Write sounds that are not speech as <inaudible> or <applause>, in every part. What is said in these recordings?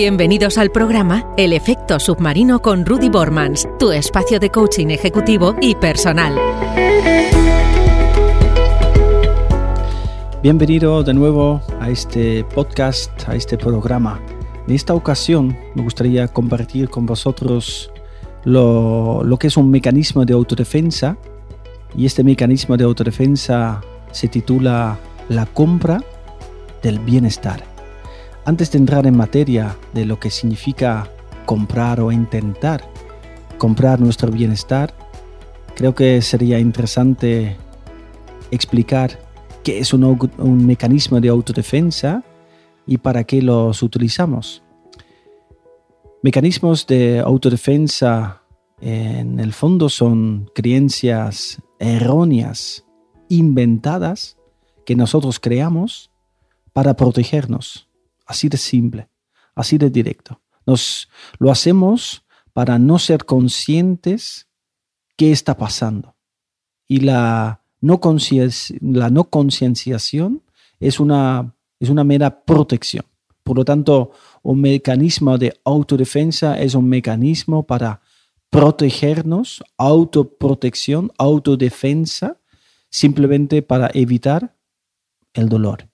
Bienvenidos al programa El efecto submarino con Rudy Bormans, tu espacio de coaching ejecutivo y personal. Bienvenido de nuevo a este podcast, a este programa. En esta ocasión me gustaría compartir con vosotros lo, que es un mecanismo de autodefensa y este mecanismo de autodefensa se titula La compra del bienestar. Antes de entrar en materia de lo que significa comprar o intentar comprar nuestro bienestar, creo que sería interesante explicar qué es un, mecanismo de autodefensa y para qué los utilizamos. Mecanismos de autodefensa en el fondo son creencias erróneas, inventadas, que nosotros creamos para protegernos. Así de simple, así de directo. Nos lo hacemos para no ser conscientes qué está pasando. Y la no la no concienciación es una, es una mera protección. Por lo tanto, un mecanismo de autodefensa es un mecanismo para protegernos, autoprotección, autodefensa, simplemente para evitar el dolor,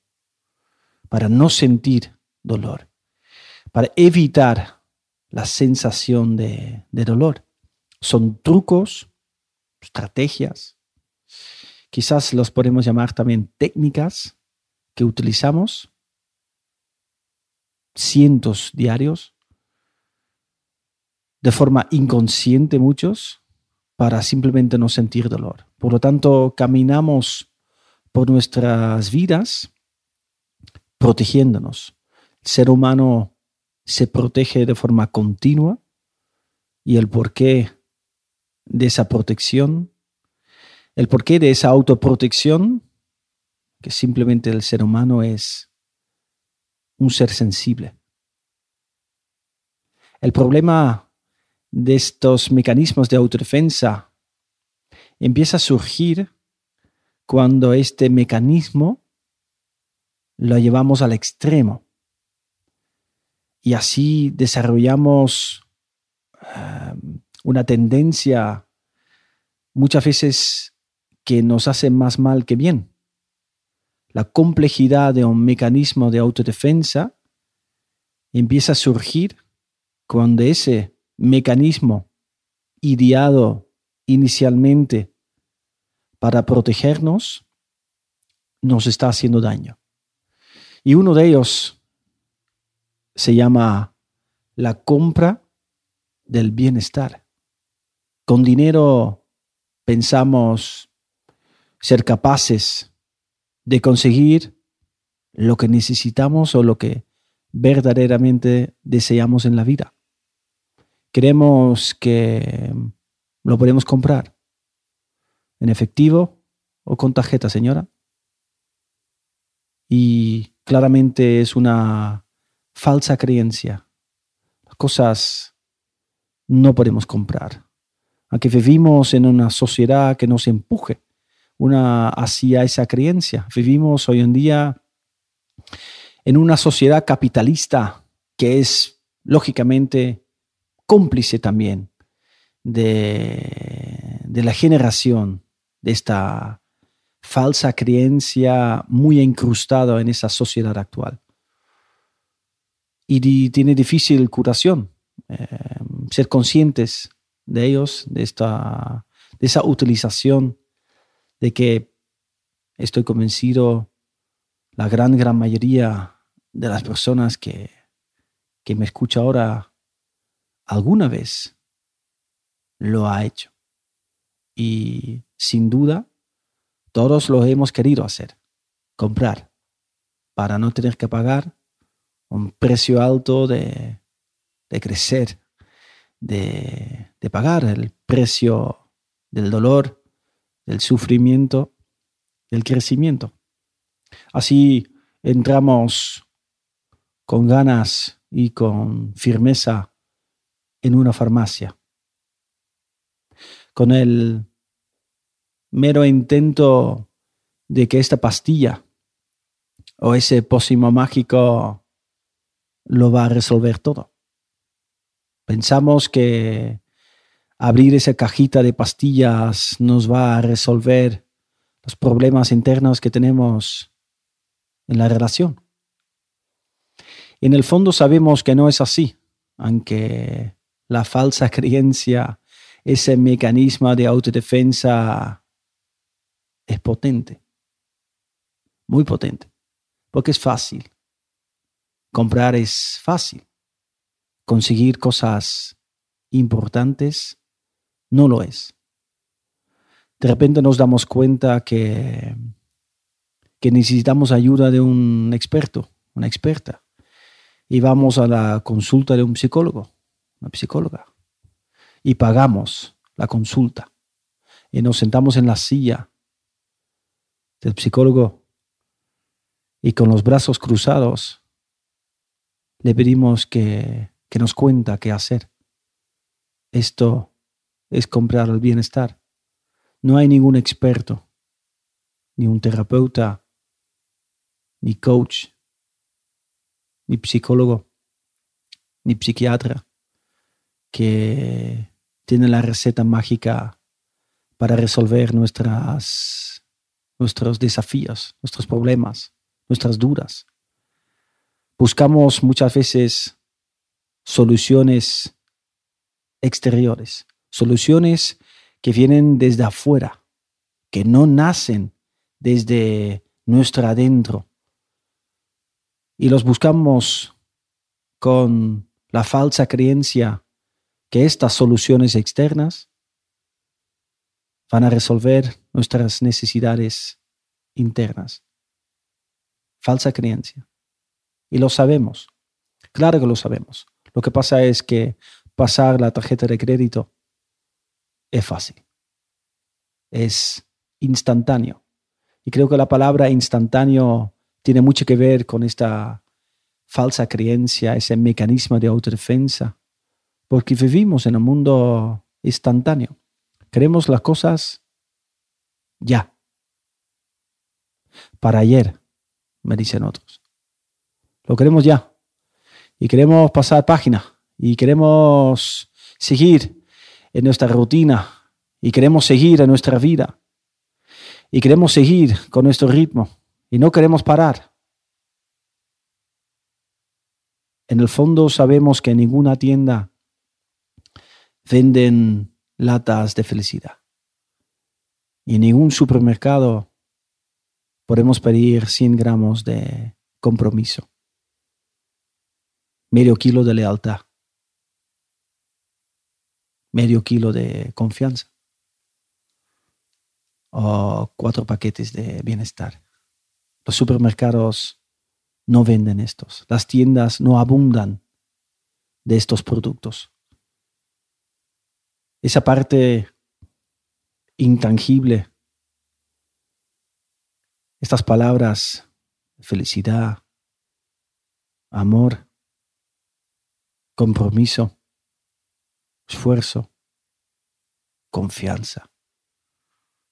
para no sentir dolor, para evitar la sensación de, de dolor. Son trucos, estrategias, quizás los podemos llamar también técnicas que utilizamos cientos diarios, de forma inconsciente muchos, para simplemente no sentir dolor. Por lo tanto, caminamos por nuestras vidas protegiéndonos. Ser humano se protege de forma continua y el porqué de esa protección el porqué de esa autoprotección, que simplemente el ser humano es un ser sensible. El problema de estos mecanismos de autodefensa empieza a surgir cuando este mecanismo lo llevamos al extremo. Y así desarrollamos eh, una tendencia muchas veces que nos hace más mal que bien. La complejidad de un mecanismo de autodefensa empieza a surgir cuando ese mecanismo ideado inicialmente para protegernos nos está haciendo daño. Y uno de ellos se llama la compra del bienestar. Con dinero pensamos ser capaces de conseguir lo que necesitamos o lo que verdaderamente deseamos en la vida. Creemos que lo podemos comprar en efectivo o con tarjeta, señora. Y claramente es una falsa creencia. Las cosas no podemos comprar. Aunque vivimos en una sociedad que nos empuje una, hacia esa creencia. Vivimos hoy en día en una sociedad capitalista que es lógicamente cómplice también de, de la generación de esta falsa creencia muy incrustada en esa sociedad actual. Y tiene difícil curación, eh, ser conscientes de ellos, de, esta, de esa utilización de que estoy convencido la gran, gran mayoría de las personas que, que me escucha ahora alguna vez lo ha hecho. Y sin duda, todos lo hemos querido hacer, comprar, para no tener que pagar un precio alto de, de crecer, de, de pagar el precio del dolor, del sufrimiento, del crecimiento. Así entramos con ganas y con firmeza en una farmacia, con el mero intento de que esta pastilla o ese pócimo mágico lo va a resolver todo. Pensamos que abrir esa cajita de pastillas nos va a resolver los problemas internos que tenemos en la relación. En el fondo sabemos que no es así, aunque la falsa <laughs> creencia, ese mecanismo de autodefensa es potente, muy potente, porque es fácil. Comprar es fácil. Conseguir cosas importantes no lo es. De repente nos damos cuenta que, que necesitamos ayuda de un experto, una experta y vamos a la consulta de un psicólogo, una psicóloga, y pagamos la consulta. Y nos sentamos en la silla del psicólogo y con los brazos cruzados le pedimos que, que nos cuenta qué hacer. Esto es comprar el bienestar. No hay ningún experto, ni un terapeuta, ni coach ni psicólogo, ni psiquiatra que tiene la receta mágica para resolver nuestras, nuestros desafíos, nuestros problemas, nuestras dudas. Buscamos muchas veces soluciones exteriores, soluciones que vienen desde afuera, que no nacen desde nuestro adentro, y los buscamos con la falsa creencia que estas soluciones externas van a resolver nuestras necesidades internas. Falsa creencia. Y lo sabemos. Claro que lo sabemos. Lo que pasa es que pasar la tarjeta de crédito es fácil. Es instantáneo. Y creo que la palabra instantáneo tiene mucho que ver con esta falsa creencia, ese mecanismo de autodefensa, porque vivimos en un mundo instantáneo. Queremos las cosas ya. Para ayer, me dicen otros. Lo queremos ya. Y queremos pasar página. Y queremos seguir en nuestra rutina. Y queremos seguir en nuestra vida. Y queremos seguir con nuestro ritmo y no queremos parar. En el fondo sabemos que en ninguna tienda venden latas de felicidad. Y en ningún supermercado podemos pedir 100 gramos de compromiso, medio kilo de lealtad, medio kilo de confianza o cuatro paquetes de bienestar. Los supermercados no venden estos. Las tiendas no abundan de estos productos. Esa parte intangible, estas palabras, felicidad, amor, compromiso, esfuerzo, confianza,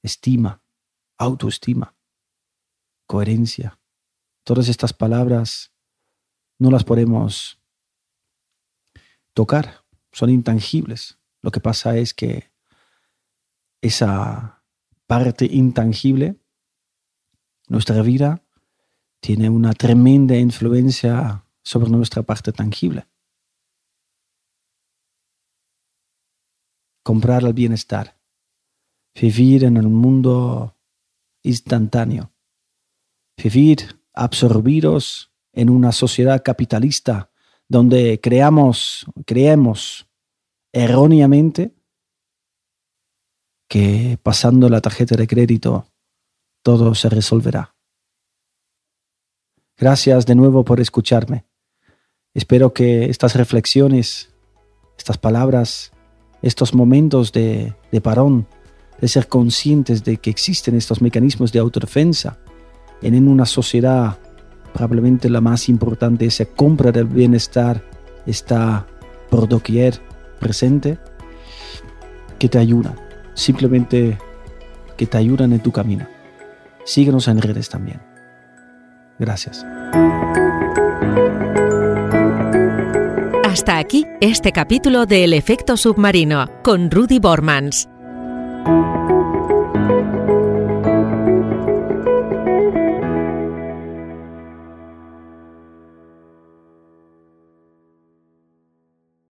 estima, autoestima coherencia. Todas estas palabras no las podemos tocar, son intangibles. Lo que pasa es que esa parte intangible, nuestra vida, tiene una tremenda influencia sobre nuestra parte tangible. Comprar el bienestar, vivir en un mundo instantáneo, vivir absorbidos en una sociedad capitalista donde creamos, creemos erróneamente que pasando la tarjeta de crédito todo se resolverá. Gracias de nuevo por escucharme. Espero que estas reflexiones, estas palabras, estos momentos de, de parón, de ser conscientes de que existen estos mecanismos de autodefensa, en una sociedad probablemente la más importante, esa compra del bienestar está por doquier presente, que te ayudan, simplemente que te ayudan en tu camino. Síguenos en redes también. Gracias. Hasta aquí este capítulo de El efecto submarino con Rudy Bormans.